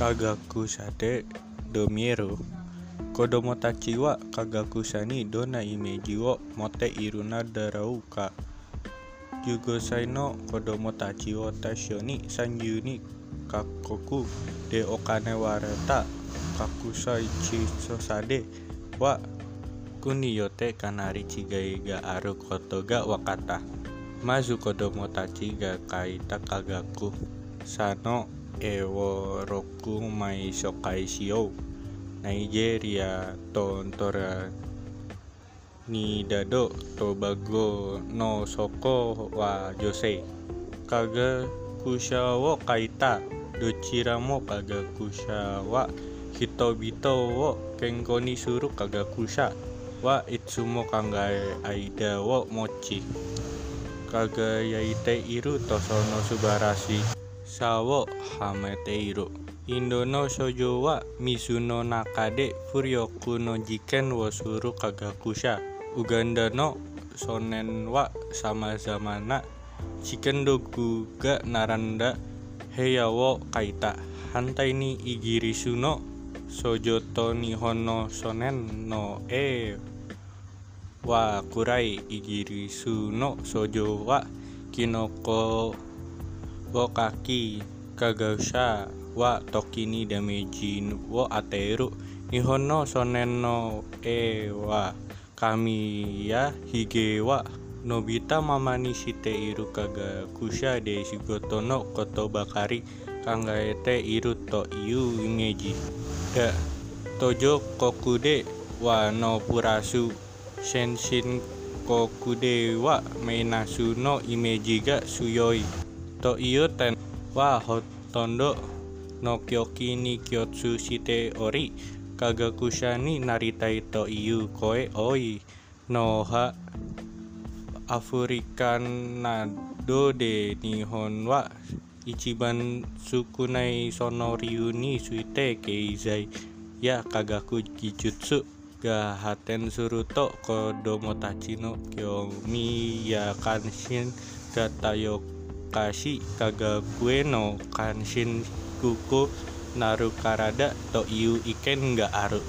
Kagakusade Domiero. Kodomo tachi wa kagakusa ni dona imeji wo mote iruna darau ka. Jugosai no kodomo tachi wo ni kakoku de okane wareta kakusai chisosade wa kuniyote kanari chigai ga aru koto ga wakata. Mazu kodomo tachi ga kaita kagaku sano ewo roku mai shokai shio Nigeria tontora ni dado Tobago no soko wa jose kaga kusha wo kaita dochira mo kaga kusha wa hitobito wo kenko ni suru kaga kusha wa itsumo kangae aida wo mochi kaga yaite iru tosono subarashi sawo hamete iru Indono shoujo wa Mizuno Nakade Furyoku no Jiken wo Suru Kagakusha Uganda no Shonen wa sama zamana Chiken dogu ga naranda Heya wo kaita Hantai ni Igirisu no Sojoto Nihon no Shonen no e wa kurai Igirisu no Sojo wa Kinoko wo kaki Kagausha wa Tokini Dameji wo Ateru. Nihon no Shonen no e wa. Kamiya Hige wa. Nobita mamani shite iru kagakusha de shigoto no koto bakari. Kangaete iru to iu imeji da tojo kokude wa no purasu. Shenshin kokude wa meinasu no imeji ga suyoi to iyo ten wa hotondo no kyoki ni kyotsu shite ori kagakusha ni naritai to iu koe oi. No ha Afurikan nado de nihon wa ichiban sukunai sonoryu ni suite keizai ya kagaku kijutsu ga haten suruto kodomotachi no kyomi ya kanshin ga tayokashi kagakue no kanshin kuko naru karada to iu iken ga aru